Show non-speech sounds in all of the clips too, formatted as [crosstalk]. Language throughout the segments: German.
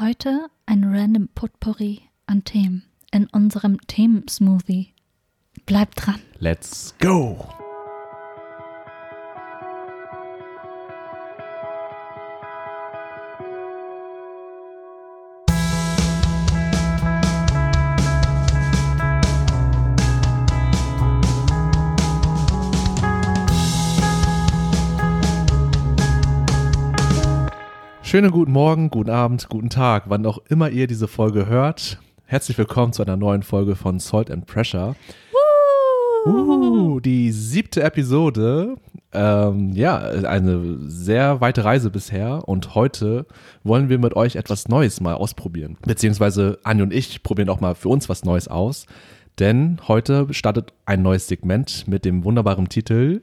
Heute ein random Potpourri an Themen in unserem Themensmoothie. Bleibt dran. Let's go! Schönen guten Morgen, guten Abend, guten Tag, wann auch immer ihr diese Folge hört. Herzlich willkommen zu einer neuen Folge von Salt and Pressure. Uh, die siebte Episode. Ähm, ja, eine sehr weite Reise bisher und heute wollen wir mit euch etwas Neues mal ausprobieren. Beziehungsweise Anja und ich probieren auch mal für uns was Neues aus. Denn heute startet ein neues Segment mit dem wunderbaren Titel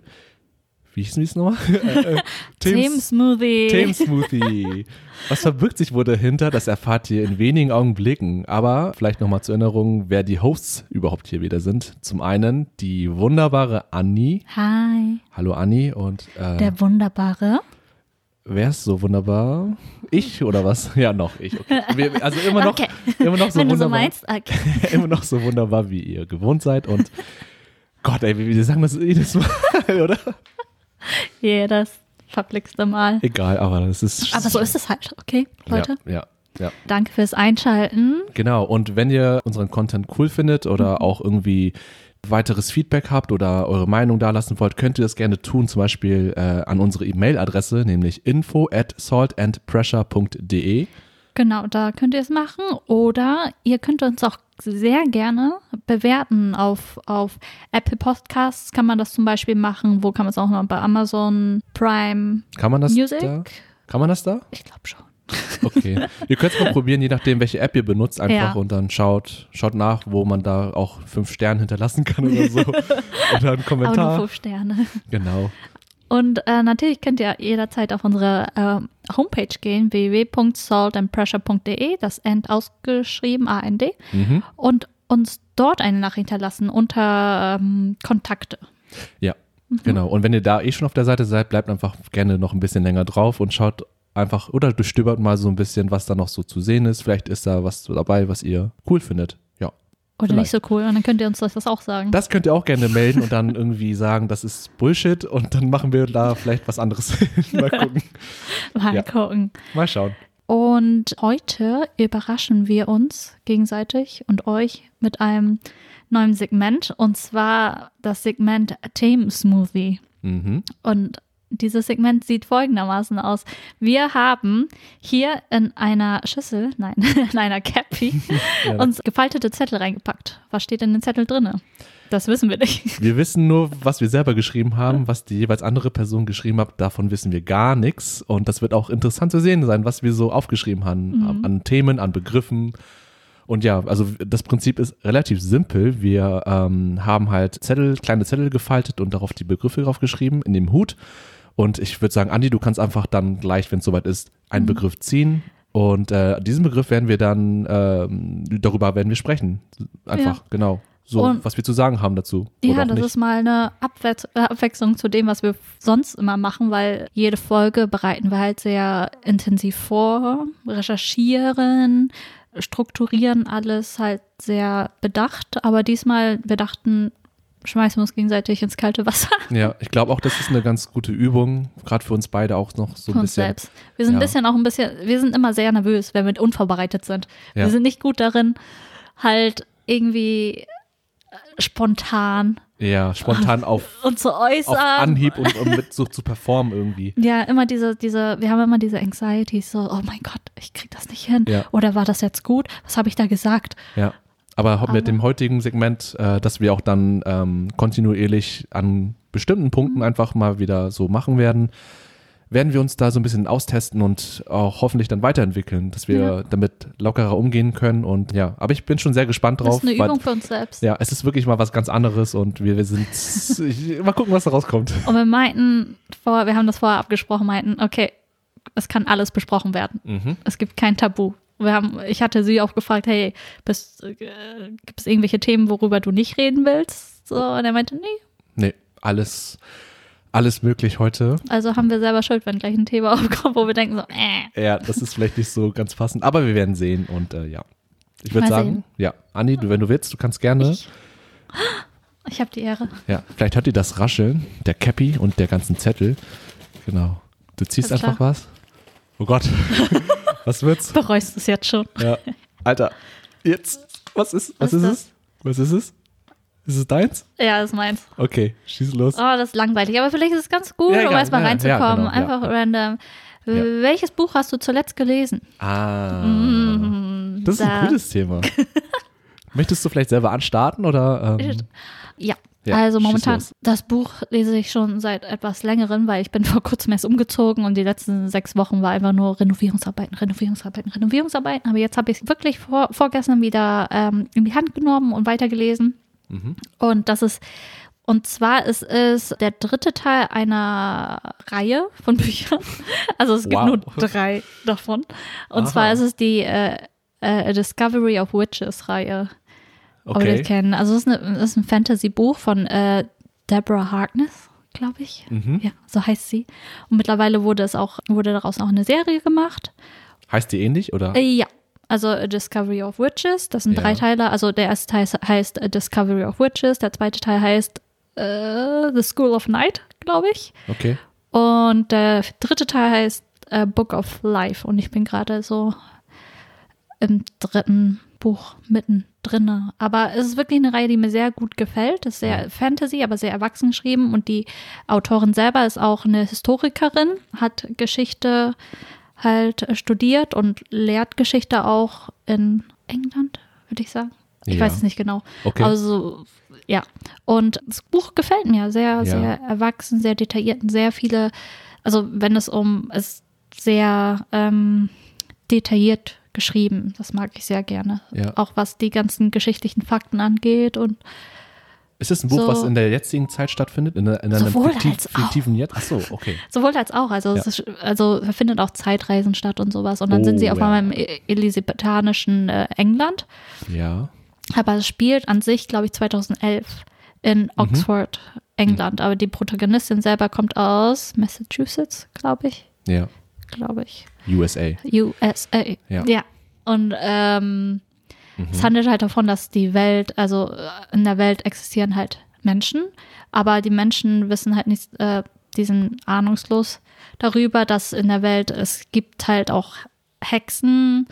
wie hieß es nochmal? [laughs] Äh, äh, Themensmoothie. Themensmoothie. Was verbirgt sich wohl dahinter? Das erfahrt ihr in wenigen Augenblicken. Aber vielleicht nochmal zur Erinnerung, wer die Hosts überhaupt hier wieder sind. Zum einen die wunderbare Anni. Hi. Hallo Anni und äh, der wunderbare. Wer ist so wunderbar? Ich oder was? Ja, noch ich. Okay. Wir, also immer noch, okay. immer noch so Wenn wunderbar. Du so meinst, okay. [laughs] immer noch so wunderbar, wie ihr gewohnt seid. Und Gott, ey, wir sagen das jedes Mal, [laughs] oder? [laughs] Jedes verblickste Mal. Egal, aber das ist. Aber so ist es halt, okay, Leute? Ja, ja. Ja. Danke fürs Einschalten. Genau, und wenn ihr unseren Content cool findet oder mhm. auch irgendwie weiteres Feedback habt oder eure Meinung dalassen wollt, könnt ihr das gerne tun, zum Beispiel äh, an unsere E-Mail-Adresse, nämlich info at saltandpressure.de. Genau, da könnt ihr es machen. Oder ihr könnt uns auch sehr gerne bewerten auf, auf Apple Podcasts kann man das zum Beispiel machen. Wo kann man es auch noch bei Amazon Prime kann man das Music? Da? Kann man das da? Ich glaube schon. Okay. ihr könnt es mal probieren, je nachdem, welche App ihr benutzt, einfach ja. und dann schaut, schaut nach, wo man da auch fünf Sterne hinterlassen kann oder so. [laughs] oder einen Kommentar. Aber nur fünf Sterne. Genau. Und äh, natürlich könnt ihr jederzeit auf unsere äh, Homepage gehen, www.saltandpressure.de, das End ausgeschrieben, AND, mhm. und uns dort eine Nachricht hinterlassen unter ähm, Kontakte. Ja, mhm. genau. Und wenn ihr da eh schon auf der Seite seid, bleibt einfach gerne noch ein bisschen länger drauf und schaut einfach oder durchstöbert mal so ein bisschen, was da noch so zu sehen ist. Vielleicht ist da was dabei, was ihr cool findet. Oder Vielleicht. nicht so cool. Und dann könnt ihr uns das auch sagen. Das könnt ihr auch gerne melden und dann irgendwie sagen, das ist Bullshit und dann machen wir da vielleicht was anderes. [laughs] Mal gucken. Mal ja. gucken. Mal schauen. Und heute überraschen wir uns gegenseitig und euch mit einem neuen Segment und zwar das Segment Themen Smoothie. Mhm. Und dieses Segment sieht folgendermaßen aus. Wir haben hier in einer Schüssel, nein, [laughs] in einer Cappy, [laughs] ja. uns gefaltete Zettel reingepackt. Was steht in den Zettel drin? Das wissen wir nicht. Wir [laughs] wissen nur, was wir selber geschrieben haben, was die jeweils andere Person geschrieben hat. Davon wissen wir gar nichts. Und das wird auch interessant zu sehen sein, was wir so aufgeschrieben haben. Mhm. An Themen, an Begriffen. Und ja, also das Prinzip ist relativ simpel. Wir ähm, haben halt Zettel, kleine Zettel gefaltet und darauf die Begriffe drauf geschrieben in dem Hut. Und ich würde sagen, Andi, du kannst einfach dann gleich, wenn es soweit ist, einen mhm. Begriff ziehen. Und äh, diesen Begriff werden wir dann, ähm, darüber werden wir sprechen. Einfach, ja. genau. So, und, was wir zu sagen haben dazu. Ja, das nicht. ist mal eine Abwe äh, Abwechslung zu dem, was wir sonst immer machen, weil jede Folge bereiten wir halt sehr intensiv vor, recherchieren, strukturieren alles halt sehr bedacht. Aber diesmal, wir dachten, schmeißen wir uns gegenseitig ins kalte Wasser. [laughs] Ja, ich glaube auch, das ist eine ganz gute Übung, gerade für uns beide auch noch so ein für bisschen. Uns selbst. Wir sind ja. ein bisschen auch ein bisschen, wir sind immer sehr nervös, wenn wir unvorbereitet sind. Ja. Wir sind nicht gut darin, halt irgendwie spontan. Ja, spontan auf, und zu äußern. auf Anhieb und, und mit so zu performen irgendwie. Ja, immer diese, diese, wir haben immer diese Anxieties, so, oh mein Gott, ich krieg das nicht hin. Ja. Oder war das jetzt gut? Was habe ich da gesagt? Ja. Aber, Aber mit dem heutigen Segment, äh, dass wir auch dann ähm, kontinuierlich an bestimmten Punkten mhm. einfach mal wieder so machen werden, werden wir uns da so ein bisschen austesten und auch hoffentlich dann weiterentwickeln, dass wir ja. damit lockerer umgehen können. Und ja, aber ich bin schon sehr gespannt drauf. Das ist eine Übung weil, für uns selbst. Ja, es ist wirklich mal was ganz anderes und wir, wir sind, [laughs] ich, mal gucken, was da rauskommt. Und wir meinten, vor, wir haben das vorher abgesprochen, meinten, okay, es kann alles besprochen werden. Mhm. Es gibt kein Tabu. Wir haben, ich hatte sie auch gefragt, hey, bist, äh, gibt es irgendwelche Themen, worüber du nicht reden willst? So, und er meinte, nee. Nee, alles, alles möglich heute. Also haben wir selber Schuld, wenn gleich ein Thema [laughs] aufkommt, wo wir denken so, äh. Ja, das ist vielleicht nicht so ganz passend, aber wir werden sehen und äh, ja. Ich würde sagen, sehen. ja, Anni, du, wenn du willst, du kannst gerne. Ich, [gasps] ich habe die Ehre. Ja, vielleicht hört ihr das Rascheln der Cappy und der ganzen Zettel. Genau. Du ziehst einfach was. Oh Gott. [laughs] was wird's? Bereust es jetzt schon. Ja. Alter, jetzt. Was ist, was, was ist, ist es? Was ist es? Ist es deins? Ja, das ist meins. Okay, schieß los. Oh, das ist langweilig. Aber vielleicht ist es ganz gut, ja, um erstmal ja, reinzukommen. Ja, genau, Einfach random. Welches Buch hast du zuletzt gelesen? Ah. Mm, das ist da. ein cooles Thema. [laughs] Möchtest du vielleicht selber anstarten oder? Ähm? Ja. Ja, also momentan, das Buch lese ich schon seit etwas längerem, weil ich bin [laughs] vor kurzem erst umgezogen und die letzten sechs Wochen war einfach nur Renovierungsarbeiten, Renovierungsarbeiten, Renovierungsarbeiten. Aber jetzt habe ich es wirklich vor, vorgestern wieder ähm, in die Hand genommen und weitergelesen. Mhm. Und das ist, und zwar ist es der dritte Teil einer Reihe von [laughs] Büchern. Also es gibt wow. nur drei davon. Und Aha. zwar ist es die äh, äh, Discovery of Witches Reihe. Okay. Ob kennen. Also es ist, eine, ist ein Fantasy-Buch von äh, Deborah Harkness, glaube ich. Mhm. Ja, so heißt sie. Und mittlerweile wurde es auch, wurde daraus auch eine Serie gemacht. Heißt die ähnlich, oder? Äh, ja, also A Discovery of Witches. Das sind ja. drei Teile. Also der erste Teil heißt A Discovery of Witches, der zweite Teil heißt uh, The School of Night, glaube ich. Okay. Und der dritte Teil heißt uh, Book of Life. Und ich bin gerade so im dritten Buch mittendrin. Aber es ist wirklich eine Reihe, die mir sehr gut gefällt. Es ist sehr Fantasy, aber sehr erwachsen geschrieben. Und die Autorin selber ist auch eine Historikerin, hat Geschichte halt studiert und lehrt Geschichte auch in England, würde ich sagen. Ich ja. weiß es nicht genau. Okay. Also, ja. Und das Buch gefällt mir sehr, ja. sehr erwachsen, sehr detailliert und sehr viele, also wenn es um, es sehr ähm, detailliert geschrieben. Das mag ich sehr gerne. Ja. Auch was die ganzen geschichtlichen Fakten angeht und ist es ein Buch, so, was in der jetzigen Zeit stattfindet? In, in einem fiktiv, fiktiven Jetzt? Achso, okay. Sowohl als auch. Also, ja. es ist, also findet auch Zeitreisen statt und sowas. Und dann oh, sind sie auf ja. einmal im e-, elisabethanischen äh, England. Ja. Aber es spielt an sich, glaube ich, 2011 in mhm. Oxford, mhm. England. Aber die Protagonistin selber kommt aus Massachusetts, glaube ich. Ja. Glaube ich. USA. USA. Ja. ja. Und ähm, Mhm. Es handelt halt davon, dass die Welt, also äh, in der Welt existieren halt Menschen, aber die Menschen wissen halt nicht, äh, die sind ahnungslos darüber, dass in der Welt es gibt halt auch Hexen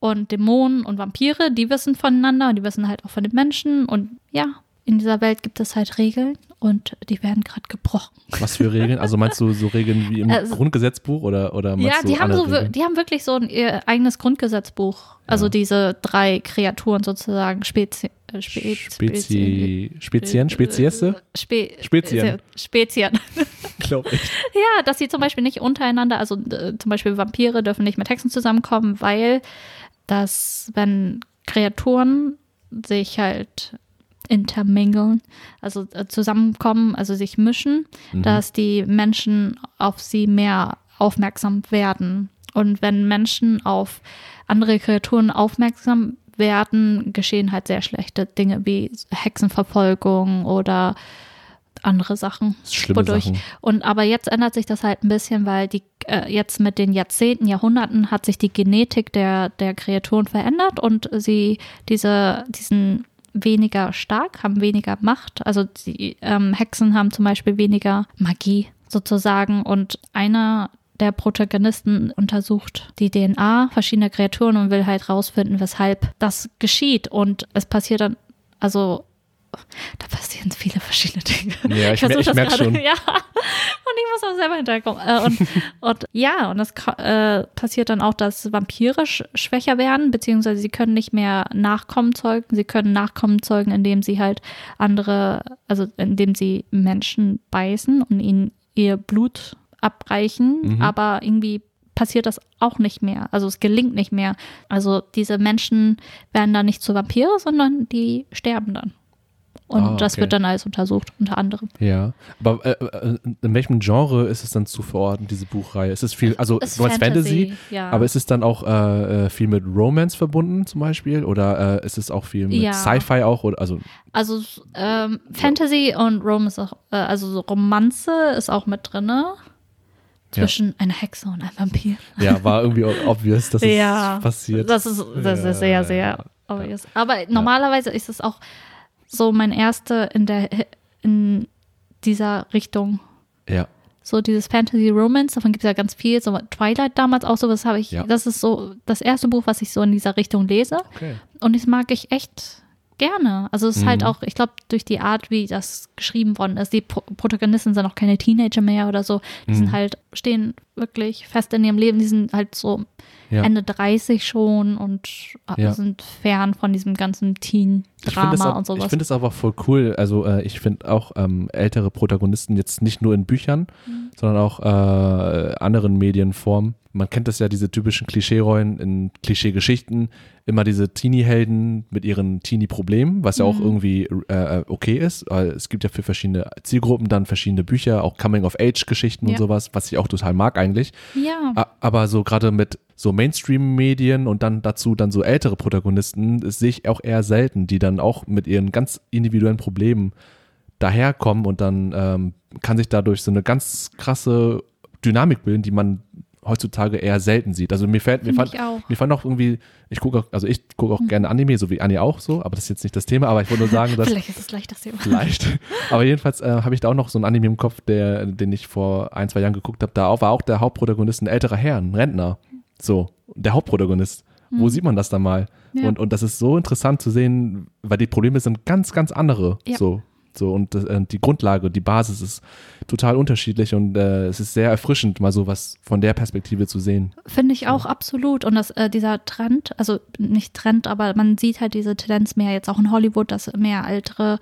und Dämonen und Vampire, die wissen voneinander und die wissen halt auch von den Menschen und ja, in dieser Welt gibt es halt Regeln und die werden gerade gebrochen. Was für Regeln? Also meinst du so Regeln wie im [laughs] also, Grundgesetzbuch oder oder Ja, die haben so die haben wirklich so ein ihr eigenes Grundgesetzbuch. Also ja. diese drei Kreaturen sozusagen Spezi äh, Spe Spezi Spezien Speziesse Spe Spezien Spezien. [laughs] Glaube ich. Ja, dass sie zum Beispiel nicht untereinander, also äh, zum Beispiel Vampire dürfen nicht mit Hexen zusammenkommen, weil das, wenn Kreaturen sich halt intermingeln, also äh, zusammenkommen, also sich mischen, mhm. dass die Menschen auf sie mehr aufmerksam werden. Und wenn Menschen auf andere Kreaturen aufmerksam werden, geschehen halt sehr schlechte Dinge wie Hexenverfolgung oder andere Sachen. Schlimme wodurch. Sachen. Und aber jetzt ändert sich das halt ein bisschen, weil die äh, jetzt mit den Jahrzehnten, Jahrhunderten hat sich die Genetik der, der Kreaturen verändert und sie diese, diesen weniger stark, haben weniger Macht. Also die ähm, Hexen haben zum Beispiel weniger Magie sozusagen. Und einer der Protagonisten untersucht die DNA verschiedener Kreaturen und will halt rausfinden, weshalb das geschieht. Und es passiert dann, also da passieren viele verschiedene Dinge. Ja, ich, ich, ich merke schon. Ja, und ich muss auch selber hinterkommen. Äh, und, [laughs] und ja, und es äh, passiert dann auch, dass Vampire sch schwächer werden, beziehungsweise sie können nicht mehr Nachkommen zeugen. Sie können Nachkommen zeugen, indem sie halt andere, also indem sie Menschen beißen und ihnen ihr Blut abreichen, mhm. aber irgendwie passiert das auch nicht mehr. Also es gelingt nicht mehr. Also diese Menschen werden dann nicht zu Vampire, sondern die sterben dann. Und Ah, das okay. wird dann alles untersucht, unter anderem. Ja. Aber äh, äh, in welchem Genre ist es dann zu verorten, diese Buchreihe? Ist es viel, also Es ist du meinst Fantasy, ja. aber ist es dann auch äh, äh, viel mit Romance verbunden zum Beispiel? Oder äh, ist es auch viel mit Ja. Sci-Fi auch? Oder, also, Also ähm, Fantasy und Romance, auch, äh, also so Romanze ist auch mit drinne. Zwischen einer Hexe und einem Vampir. ja, war irgendwie obvious, dass es [laughs] ja, passiert. Das ist, das ist sehr, sehr obvious. Aber normalerweise ist es auch so mein erste in der in dieser Richtung. ja. So dieses Fantasy Romance, davon gibt es ja ganz viel. So Twilight damals auch so, das habe ich, Ja. das ist so das erste Buch, was ich so in dieser Richtung lese. Okay. Und das mag ich echt gerne. Also es ist halt Mhm. auch, ich glaube, durch die Art, wie das geschrieben worden ist, die Pro Protagonisten sind auch keine Teenager mehr oder so. Die Mhm. sind halt, stehen wirklich fest in ihrem Leben. Die sind halt so Ja. Ende 30 schon und äh, Ja. sind fern von diesem ganzen Ich finde Teen-Drama und ich sowas. find das aber voll cool. Also äh, ich finde auch ähm, ältere Protagonisten jetzt nicht nur in Büchern, Mhm. sondern auch äh, anderen Medienformen. Man kennt das ja, diese typischen Klischee-Rollen in Klischee-Geschichten. Immer diese Teenie-Helden mit ihren Teenie-Problemen, was ja auch Mhm. irgendwie äh, okay ist. Weil es gibt ja für verschiedene Zielgruppen dann verschiedene Bücher, auch Coming-of-Age-Geschichten und Ja. sowas, was ich auch total mag eigentlich. ja, Aber so gerade mit so Mainstream-Medien und dann dazu dann so ältere Protagonisten, das sehe ich auch eher selten, die dann auch mit ihren ganz individuellen Problemen daherkommen und dann ähm, kann sich dadurch so eine ganz krasse Dynamik bilden, die man heutzutage eher selten sieht. Also mir fällt, mir fand, ich auch. mir fand auch irgendwie, ich gucke auch, also ich gucke auch Mhm. gerne Anime, so wie Anja auch so, aber das ist jetzt nicht das Thema, aber ich wollte nur sagen, [laughs] dass Vielleicht ist es gleich das Thema. Vielleicht. Aber jedenfalls äh, habe ich da auch noch so ein Anime im Kopf, der, den ich vor ein, zwei Jahren geguckt habe. Da war auch der Hauptprotagonist ein älterer Herr, ein Rentner. So, der Hauptprotagonist. Wo sieht man das da mal? Hm. Ja. Und, und das ist so interessant zu sehen, weil die Probleme sind ganz, ganz andere. Ja. So. So, und das, äh, die Grundlage, die Basis ist total unterschiedlich und äh, es ist sehr erfrischend, mal sowas von der Perspektive zu sehen. Finde ich auch absolut. Und das, äh, dieser Trend, also nicht Trend, aber man sieht halt diese Tendenz mehr jetzt auch in Hollywood, dass mehr ältere,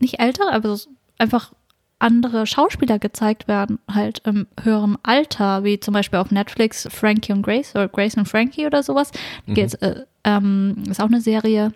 nicht ältere, aber einfach andere Schauspieler gezeigt werden, halt im höheren Alter, wie zum Beispiel auf Netflix Frankie und Grace oder Grace und Frankie oder sowas. Mhm. Geht's, äh, ähm, ist auch eine Serie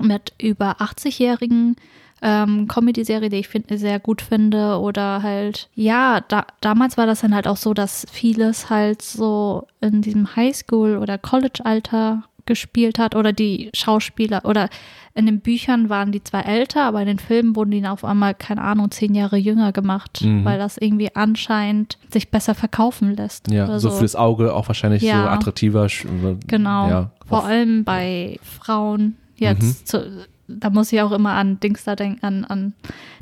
mit über 80-jährigen ähm, Comedy-Serie, die ich find, sehr gut finde. Oder halt, ja, da, damals war das dann halt auch so, dass vieles halt so in diesem Highschool- oder College-Alter gespielt hat. Oder die Schauspieler oder in den Büchern waren die zwar älter, aber in den Filmen wurden die dann auf einmal, keine Ahnung, zehn Jahre jünger gemacht, Mhm. weil das irgendwie anscheinend sich besser verkaufen lässt. Ja, oder so fürs Auge auch wahrscheinlich so Ja. attraktiver. sch- Genau. Ja, Vor allem bei Frauen jetzt. Mhm. Zu, da muss ich auch immer an Dings da denken, an, an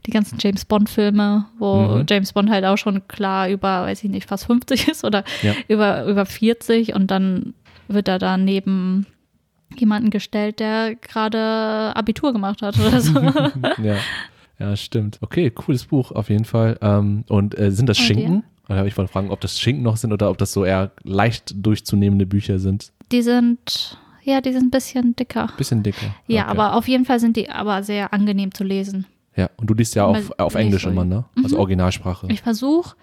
die ganzen James Bond-Filme, wo Mhm. James Bond halt auch schon klar über, weiß ich nicht, fast 50 [laughs] ist oder Ja. über, über 40 und dann wird er da neben jemanden gestellt, der gerade Abitur gemacht hat oder so. [laughs] ja. ja, stimmt. Okay, cooles Buch auf jeden Fall. Ähm, und äh, sind das Und Schinken? Oder ich wollte fragen, ob das Schinken noch sind oder ob das so eher leicht durchzunehmende Bücher sind. die sind, ja, die sind ein bisschen dicker. Bisschen dicker. Ja, Okay. aber auf jeden Fall sind die aber sehr angenehm zu lesen. Ja, und du liest ja auf, auf Englisch immer, ne? Also Mhm. Originalsprache. Ich versuche,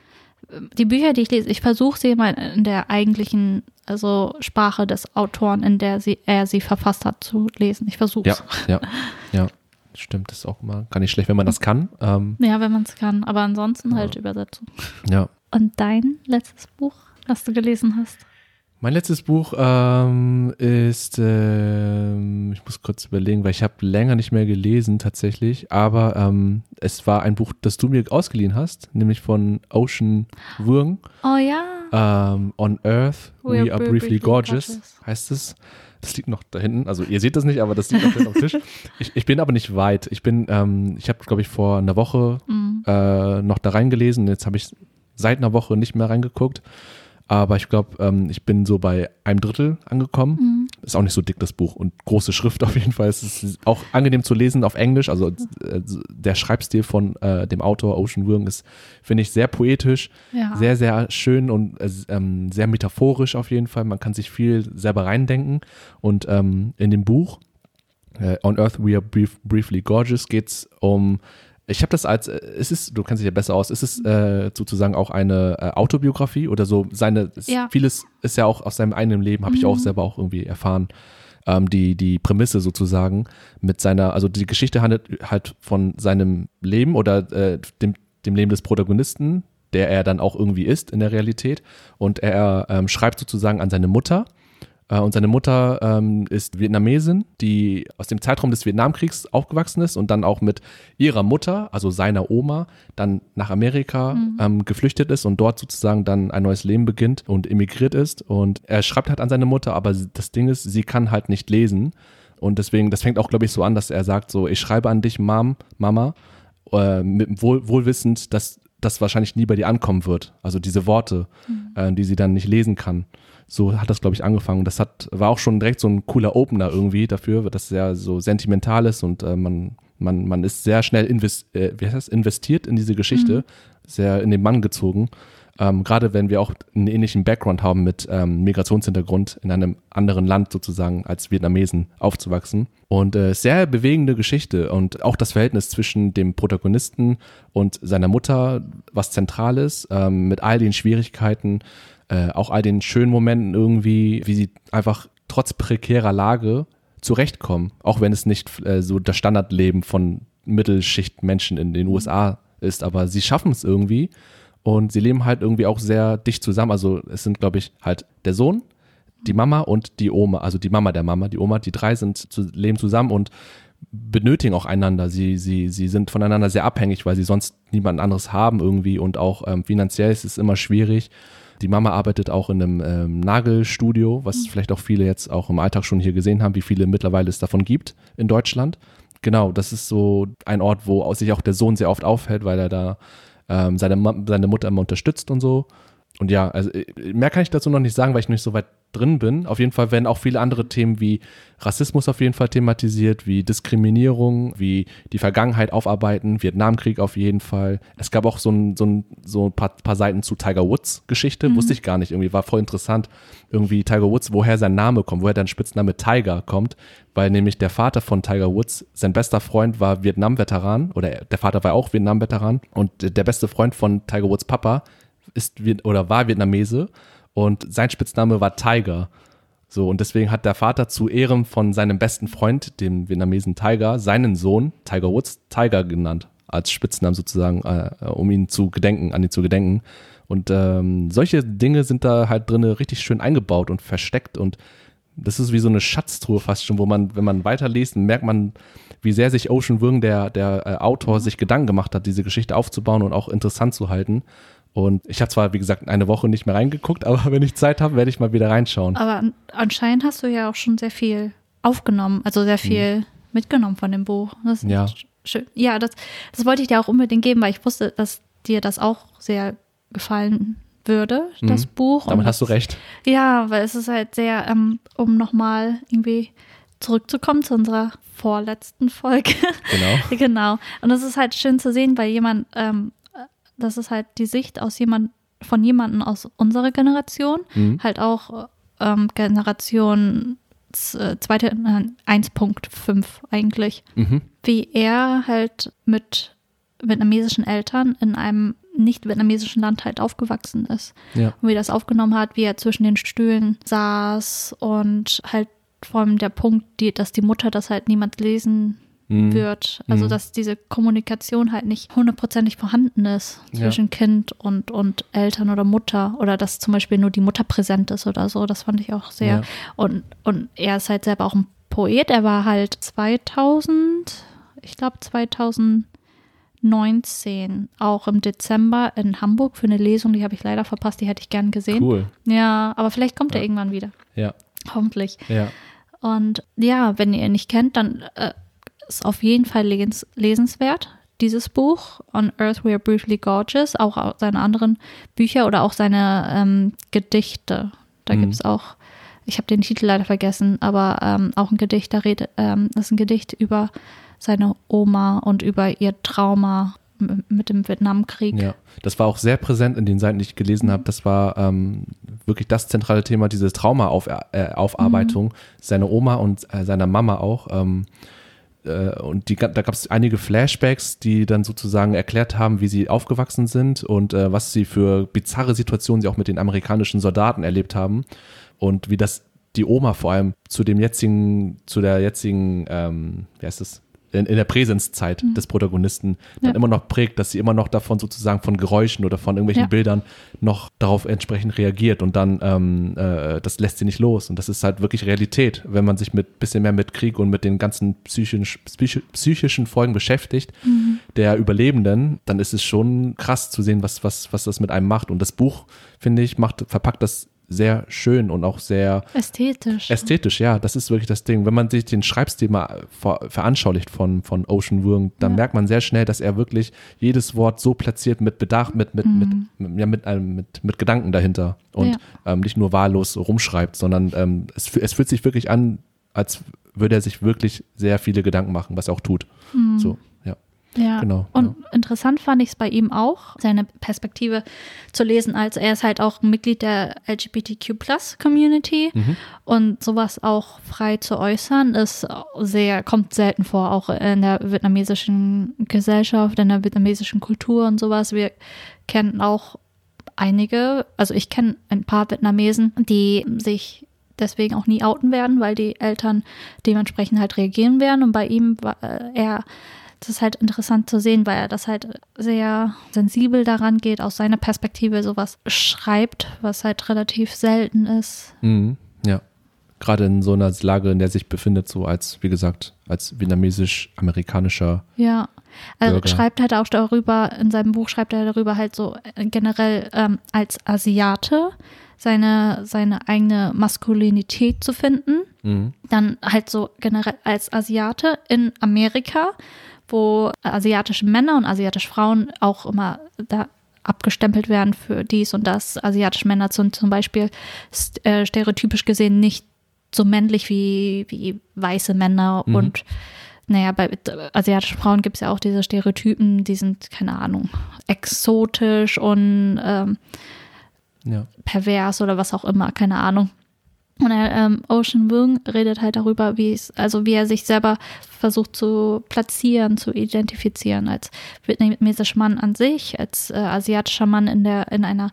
die Bücher, die ich lese, ich versuche sie mal in der eigentlichen also Sprache des Autoren, in der sie, er sie verfasst hat, zu lesen. Ich versuche ja, es. ja, [laughs] ja. Stimmt, das ist auch immer gar nicht schlecht, wenn man das kann. Ähm, Ja, wenn man es kann. Aber ansonsten halt Übersetzung. ja. Und dein letztes Buch, das du gelesen hast? Mein letztes Buch ähm, ist, ähm, ich muss kurz überlegen, weil ich habe länger nicht mehr gelesen tatsächlich, aber ähm, es war ein Buch, das du mir ausgeliehen hast, nämlich von Ocean Wuong, Oh ja. ähm, On Earth, We, We Are Briefly, Briefly gorgeous, Gorgeous. heißt es. Das liegt noch da hinten, also ihr seht das nicht, aber das liegt noch hinten auf dem Tisch. [laughs] Ich, ich bin aber nicht weit. Ich bin, ähm, ich habe, glaube ich, vor einer Woche Mhm. äh, noch da reingelesen. Jetzt habe ich seit einer Woche nicht mehr reingeguckt. Aber ich glaube, ähm, ich bin so bei einem Drittel angekommen. Mhm. Ist auch nicht so dick, das Buch. Und große Schrift [laughs] auf jeden Fall. Es ist auch angenehm zu lesen auf Englisch. Also äh, der Schreibstil von äh, dem Autor Ocean Wuong ist, finde ich, sehr poetisch, Ja. sehr, sehr schön und äh, ähm, sehr metaphorisch auf jeden Fall. Man kann sich viel selber reindenken. Und ähm, in dem Buch äh, On Earth We Are Brief, Briefly Gorgeous geht es um ich habe das als, äh, es ist, du kennst dich ja besser aus, es ist äh, sozusagen auch eine äh, Autobiografie oder so seine, es, Ja. vieles ist ja auch aus seinem eigenen Leben, habe ich auch Mhm. selber auch irgendwie erfahren. ähm, die, die Prämisse sozusagen mit seiner, also die Geschichte handelt halt von seinem Leben oder äh, dem, dem Leben des Protagonisten, der er dann auch irgendwie ist in der Realität. Und er ähm, schreibt sozusagen an seine Mutter und seine Mutter ähm, ist Vietnamesin, die aus dem Zeitraum des Vietnamkriegs aufgewachsen ist und dann auch mit ihrer Mutter, also seiner Oma, dann nach Amerika mhm. ähm, geflüchtet ist und dort sozusagen dann ein neues Leben beginnt und emigriert ist. Und er schreibt halt an seine Mutter, aber das Ding ist, sie kann halt nicht lesen. Und deswegen, das fängt auch, glaube ich, so an, dass er sagt: So, ich schreibe an dich, Mom, Mama, äh, mit wohl, wohlwissend, dass das wahrscheinlich nie bei dir ankommen wird. Also diese Worte, mhm. äh, die sie dann nicht lesen kann. So hat das, glaube ich, angefangen. Das hat, war auch schon direkt so ein cooler Opener irgendwie dafür, dass es sehr so sentimental ist und äh, man, man, man ist sehr schnell invest, äh, wie heißt das? investiert in diese Geschichte, mhm. sehr in den Mann gezogen. Ähm, Gerade wenn wir auch einen ähnlichen Background haben mit ähm, Migrationshintergrund in einem anderen Land sozusagen als Vietnamesen aufzuwachsen. Und äh, sehr bewegende Geschichte und auch das Verhältnis zwischen dem Protagonisten und seiner Mutter, was zentral ist, ähm, mit all den Schwierigkeiten, äh, auch all den schönen Momenten irgendwie, wie sie einfach trotz prekärer Lage zurechtkommen, auch wenn es nicht äh, so das Standardleben von Mittelschichtmenschen in den USA ist, aber sie schaffen es irgendwie und sie leben halt irgendwie auch sehr dicht zusammen. Also es sind, glaube ich, halt der Sohn, die Mama und die Oma, also die Mama der Mama, die Oma, die drei sind zu, leben zusammen und benötigen auch einander. Sie, sie, sie sind voneinander sehr abhängig, weil sie sonst niemand anderes haben irgendwie und auch ähm, finanziell ist es immer schwierig. Die Mama arbeitet auch in einem ähm, Nagelstudio, was mhm. vielleicht auch viele jetzt auch im Alltag schon hier gesehen haben, wie viele mittlerweile es davon gibt in Deutschland. Genau, das ist so ein Ort, wo sich auch der Sohn sehr oft aufhält, weil er da ähm, seine, seine Mutter immer unterstützt und so. Und ja, also äh, mehr kann ich dazu noch nicht sagen, weil ich nicht so weit drin bin. Auf jeden Fall werden auch viele andere Themen wie Rassismus auf jeden Fall thematisiert, wie Diskriminierung, wie die Vergangenheit aufarbeiten, Vietnamkrieg auf jeden Fall. Es gab auch so ein, so ein, so ein paar, paar Seiten zu Tiger Woods Geschichte, mhm. wusste ich gar nicht. Irgendwie war voll interessant, irgendwie Tiger Woods, woher sein Name kommt, woher dein Spitzname Tiger kommt, weil nämlich der Vater von Tiger Woods, sein bester Freund war Vietnam-Veteran oder der Vater war auch Vietnam-Veteran und der beste Freund von Tiger Woods Papa ist oder war Vietnamese und sein Spitzname war Tiger. So, und deswegen hat der Vater zu Ehren von seinem besten Freund, dem Vietnamesen Tiger, seinen Sohn, Tiger Woods, Tiger genannt. Als Spitznamen sozusagen, äh, um ihn zu gedenken, an ihn zu gedenken. Und ähm, solche Dinge sind da halt drin richtig schön eingebaut und versteckt. Und das ist wie so eine Schatztruhe fast schon, wo man, wenn man weiterliest, merkt man, wie sehr sich Ocean Wing, der, der äh, Autor, sich Gedanken gemacht hat, diese Geschichte aufzubauen und auch interessant zu halten. Und ich habe zwar, wie gesagt, eine Woche nicht mehr reingeguckt, [laughs] aber wenn ich Zeit habe, werde ich mal wieder reinschauen. Aber anscheinend hast du ja auch schon sehr viel aufgenommen, also sehr viel mhm. mitgenommen von dem Buch. Das ja. schön. Ja, das, das wollte ich dir auch unbedingt geben, weil ich wusste, dass dir das auch sehr gefallen würde, das mhm. Buch. Damit hast du recht. Ja, weil es ist halt sehr, ähm, um nochmal irgendwie zurückzukommen zu unserer vorletzten Folge. Genau. [laughs] genau. Und es ist halt schön zu sehen, weil jemand ähm, das ist halt die Sicht aus jemand, von jemandem aus unserer Generation, mhm. halt auch ähm, Generation äh, zweite, äh, 1.5 eigentlich, mhm. wie er halt mit vietnamesischen Eltern in einem nicht vietnamesischen Land halt aufgewachsen ist. Ja. Und wie er das aufgenommen hat, wie er zwischen den Stühlen saß und halt vor allem der Punkt, die, dass die Mutter das halt niemand lesen mhm. wird. Also mhm. dass diese Kommunikation halt nicht hundertprozentig vorhanden ist zwischen ja. Kind und, und Eltern oder Mutter oder dass zum Beispiel nur die Mutter präsent ist oder so. Das fand ich auch sehr. Ja. Und, und er ist halt selber auch ein Poet. Er war halt 2000, ich glaube 2019, auch im Dezember in Hamburg für eine Lesung. Die habe ich leider verpasst, die hätte ich gern gesehen. Cool. Ja, aber vielleicht kommt ja. er irgendwann wieder. Ja. Hoffentlich. Ja. Und ja, wenn ihr ihn nicht kennt, dann äh, ist auf jeden Fall les lesenswert, dieses Buch. On Earth We Are Briefly Gorgeous, auch seine anderen Bücher oder auch seine ähm, Gedichte. Da mhm. gibt es auch, ich habe den Titel leider vergessen, aber ähm, auch ein Gedicht, da redet, ähm, das ist ein Gedicht über seine Oma und über ihr Trauma mit dem Vietnamkrieg. Ja, das war auch sehr präsent in den Seiten, die ich gelesen mhm. habe. Das war ähm, wirklich das zentrale Thema, diese Trauma-Aufarbeitung äh, mhm. seiner Oma und äh, seiner Mama auch. Ähm, äh, und die, da gab es einige Flashbacks, die dann sozusagen erklärt haben, wie sie aufgewachsen sind und äh, was sie für bizarre Situationen sie auch mit den amerikanischen Soldaten erlebt haben und wie das die Oma vor allem zu dem jetzigen, zu der jetzigen, ähm, wie heißt es, in, in der Präsenzzeit mhm. des Protagonisten dann ja. immer noch prägt, dass sie immer noch davon sozusagen von Geräuschen oder von irgendwelchen ja. Bildern noch darauf entsprechend reagiert und dann ähm, äh, das lässt sie nicht los und das ist halt wirklich Realität, wenn man sich mit bisschen mehr mit Krieg und mit den ganzen psychischen, psychischen Folgen beschäftigt, mhm. der Überlebenden, dann ist es schon krass zu sehen, was, was, was das mit einem macht und das Buch, finde ich, macht, verpackt das sehr schön und auch sehr ästhetisch. Ästhetisch, ja, das ist wirklich das Ding. Wenn man sich den Schreibstil mal ver veranschaulicht von, von Ocean Wurm, dann ja. merkt man sehr schnell, dass er wirklich jedes Wort so platziert mit Bedacht, mit, mit, mhm. mit, ja, mit, einem, mit, mit Gedanken dahinter und ja. ähm, nicht nur wahllos rumschreibt, sondern ähm, es, es fühlt sich wirklich an, als würde er sich wirklich sehr viele Gedanken machen, was er auch tut. Mhm. So. Ja, genau. Und ja. interessant fand ich es bei ihm auch, seine Perspektive zu lesen, als er ist halt auch Mitglied der LGBTQ-Plus-Community mhm. und sowas auch frei zu äußern, ist sehr, kommt selten vor, auch in der vietnamesischen Gesellschaft, in der vietnamesischen Kultur und sowas. Wir kennen auch einige, also ich kenne ein paar Vietnamesen, die sich deswegen auch nie outen werden, weil die Eltern dementsprechend halt reagieren werden. Und bei ihm war äh, er das ist halt interessant zu sehen, weil er das halt sehr sensibel daran geht, aus seiner Perspektive sowas schreibt, was halt relativ selten ist. Mhm, ja. Gerade in so einer Lage, in der sich befindet, so als, wie gesagt, als vietnamesisch-amerikanischer. Ja. Also Bürger. schreibt halt auch darüber, in seinem Buch schreibt er darüber halt so äh, generell ähm, als Asiate seine, seine eigene Maskulinität zu finden. Mhm. Dann halt so generell als Asiate in Amerika wo asiatische Männer und asiatische Frauen auch immer da abgestempelt werden für dies und das. Asiatische Männer sind zum Beispiel äh, stereotypisch gesehen nicht so männlich wie, wie weiße Männer mhm. und naja, bei asiatischen Frauen gibt es ja auch diese Stereotypen, die sind, keine Ahnung, exotisch und ähm, ja. pervers oder was auch immer, keine Ahnung. Und er, ähm, Ocean Wung redet halt darüber, wie es, also wie er sich selber versucht zu platzieren, zu identifizieren als vietnamesischer Mann an sich, als äh, asiatischer Mann in der, in einer,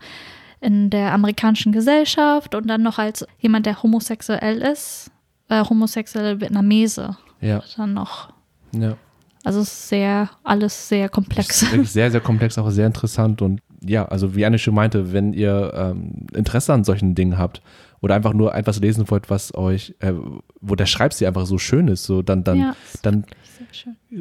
in der amerikanischen Gesellschaft und dann noch als jemand, der homosexuell ist, äh, homosexuelle Vietnamese. Ja. Dann noch. Ja. Also es ist sehr, alles sehr komplex. sehr, sehr komplex, auch sehr interessant und ja, also wie Anne schon meinte, wenn ihr ähm, Interesse an solchen Dingen habt, oder einfach nur etwas lesen wollt, was euch, äh, wo der Schreibstil einfach so schön ist, so dann, dann, ja, dann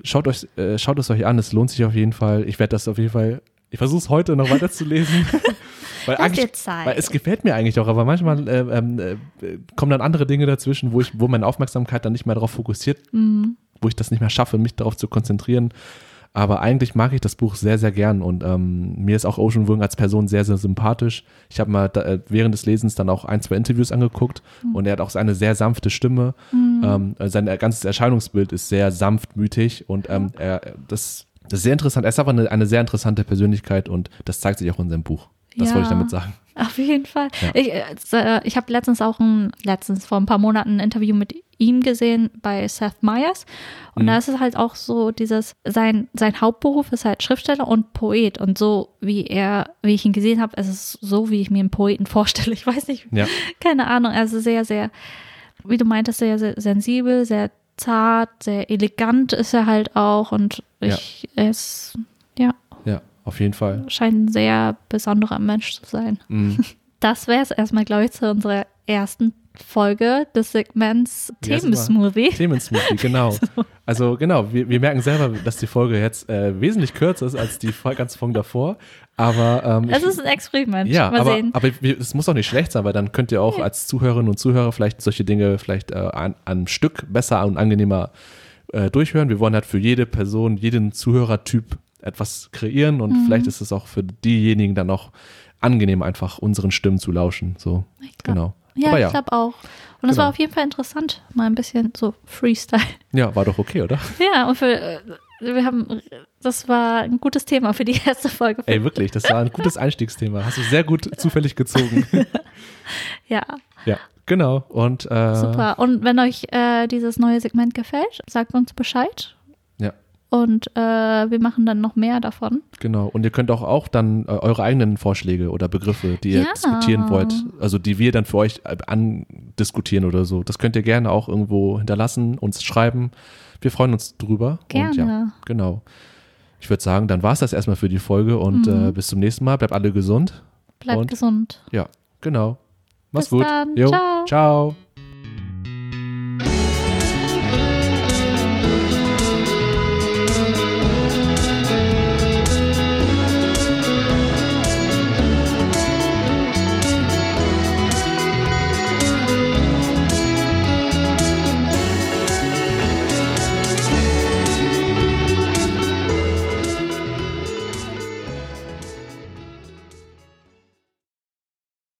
schaut euch, äh, schaut es euch an, es lohnt sich auf jeden Fall. Ich werde das auf jeden Fall, ich versuche es heute noch weiter zu lesen. [laughs] [laughs] weil, eigentlich, weil es gefällt mir eigentlich auch, aber manchmal äh, ähm, äh, kommen dann andere Dinge dazwischen, wo ich, wo meine Aufmerksamkeit dann nicht mehr darauf fokussiert, mhm. wo ich das nicht mehr schaffe, mich darauf zu konzentrieren. Aber eigentlich mag ich das Buch sehr, sehr gern und ähm, mir ist auch Ocean Wung als Person sehr, sehr sympathisch. Ich habe mal da, äh, während des Lesens dann auch ein, zwei Interviews angeguckt mhm. und er hat auch eine sehr sanfte Stimme. Mhm. Ähm, sein ganzes Erscheinungsbild ist sehr sanftmütig und ähm, er, das, das ist sehr interessant. Er ist aber eine, eine sehr interessante Persönlichkeit und das zeigt sich auch in seinem Buch. Das ja. wollte ich damit sagen. Auf jeden Fall. Ja. Ich, äh, ich habe letztens auch ein, letztens vor ein paar Monaten ein Interview mit ihm gesehen bei Seth Meyers. Und mhm. da ist es halt auch so, dieses, sein, sein Hauptberuf ist halt Schriftsteller und Poet. Und so wie er, wie ich ihn gesehen habe, ist es so, wie ich mir einen Poeten [laughs] vorstelle. Ich weiß nicht, ja. keine Ahnung. Also sehr, sehr, wie du meintest, sehr, sehr sensibel, sehr zart, sehr elegant ist er halt auch. Und ich, ja. ist, ja. Auf jeden Fall. Scheint ein sehr besonderer Mensch zu sein. Mhm. [laughs] Das wäre es erstmal, glaube ich, zu unserer ersten Folge des Segments Themensmoothie. Themensmoothie, genau. [laughs] Also genau, wir, wir merken selber, dass die Folge jetzt äh, wesentlich kürzer ist als die ganze Folge davor. Aber ähm, es ist ein Experiment. Ja, Mal aber, sehen. aber es muss auch nicht schlecht sein, weil dann könnt ihr auch als Zuhörerinnen und Zuhörer vielleicht solche Dinge vielleicht äh, an, an Stück besser und angenehmer äh, durchhören. Wir wollen halt für jede Person, jeden Zuhörertyp etwas kreieren und mhm. vielleicht ist es auch für diejenigen dann auch angenehm, einfach unseren Stimmen zu lauschen. So, genau. Ja, Aber ich glaube auch. Und es genau. war auf jeden Fall interessant, mal ein bisschen so Freestyle. Ja, war doch okay, oder? [laughs] Ja, und für, äh, wir haben, das war ein gutes Thema für die erste Folge. Ey, wirklich, das war ein gutes [laughs] Einstiegsthema. Hast du sehr gut zufällig gezogen. [laughs] ja. Ja, genau. Und, äh, Super. Und wenn euch äh, dieses neue Segment gefällt, sagt uns Bescheid. Und äh, wir machen dann noch mehr davon. Genau. Und ihr könnt auch, auch dann äh, eure eigenen Vorschläge oder Begriffe, die ihr ja. diskutieren wollt, also die wir dann für euch äh, andiskutieren oder so, das könnt ihr gerne auch irgendwo hinterlassen, uns schreiben. Wir freuen uns drüber. Gerne. Und ja, genau. Ich würde sagen, dann war es das erstmal für die Folge und mhm. äh, bis zum nächsten Mal. Bleibt alle gesund. Bleibt und, gesund. Ja, genau. Mach's bis gut. Ciao. ciao.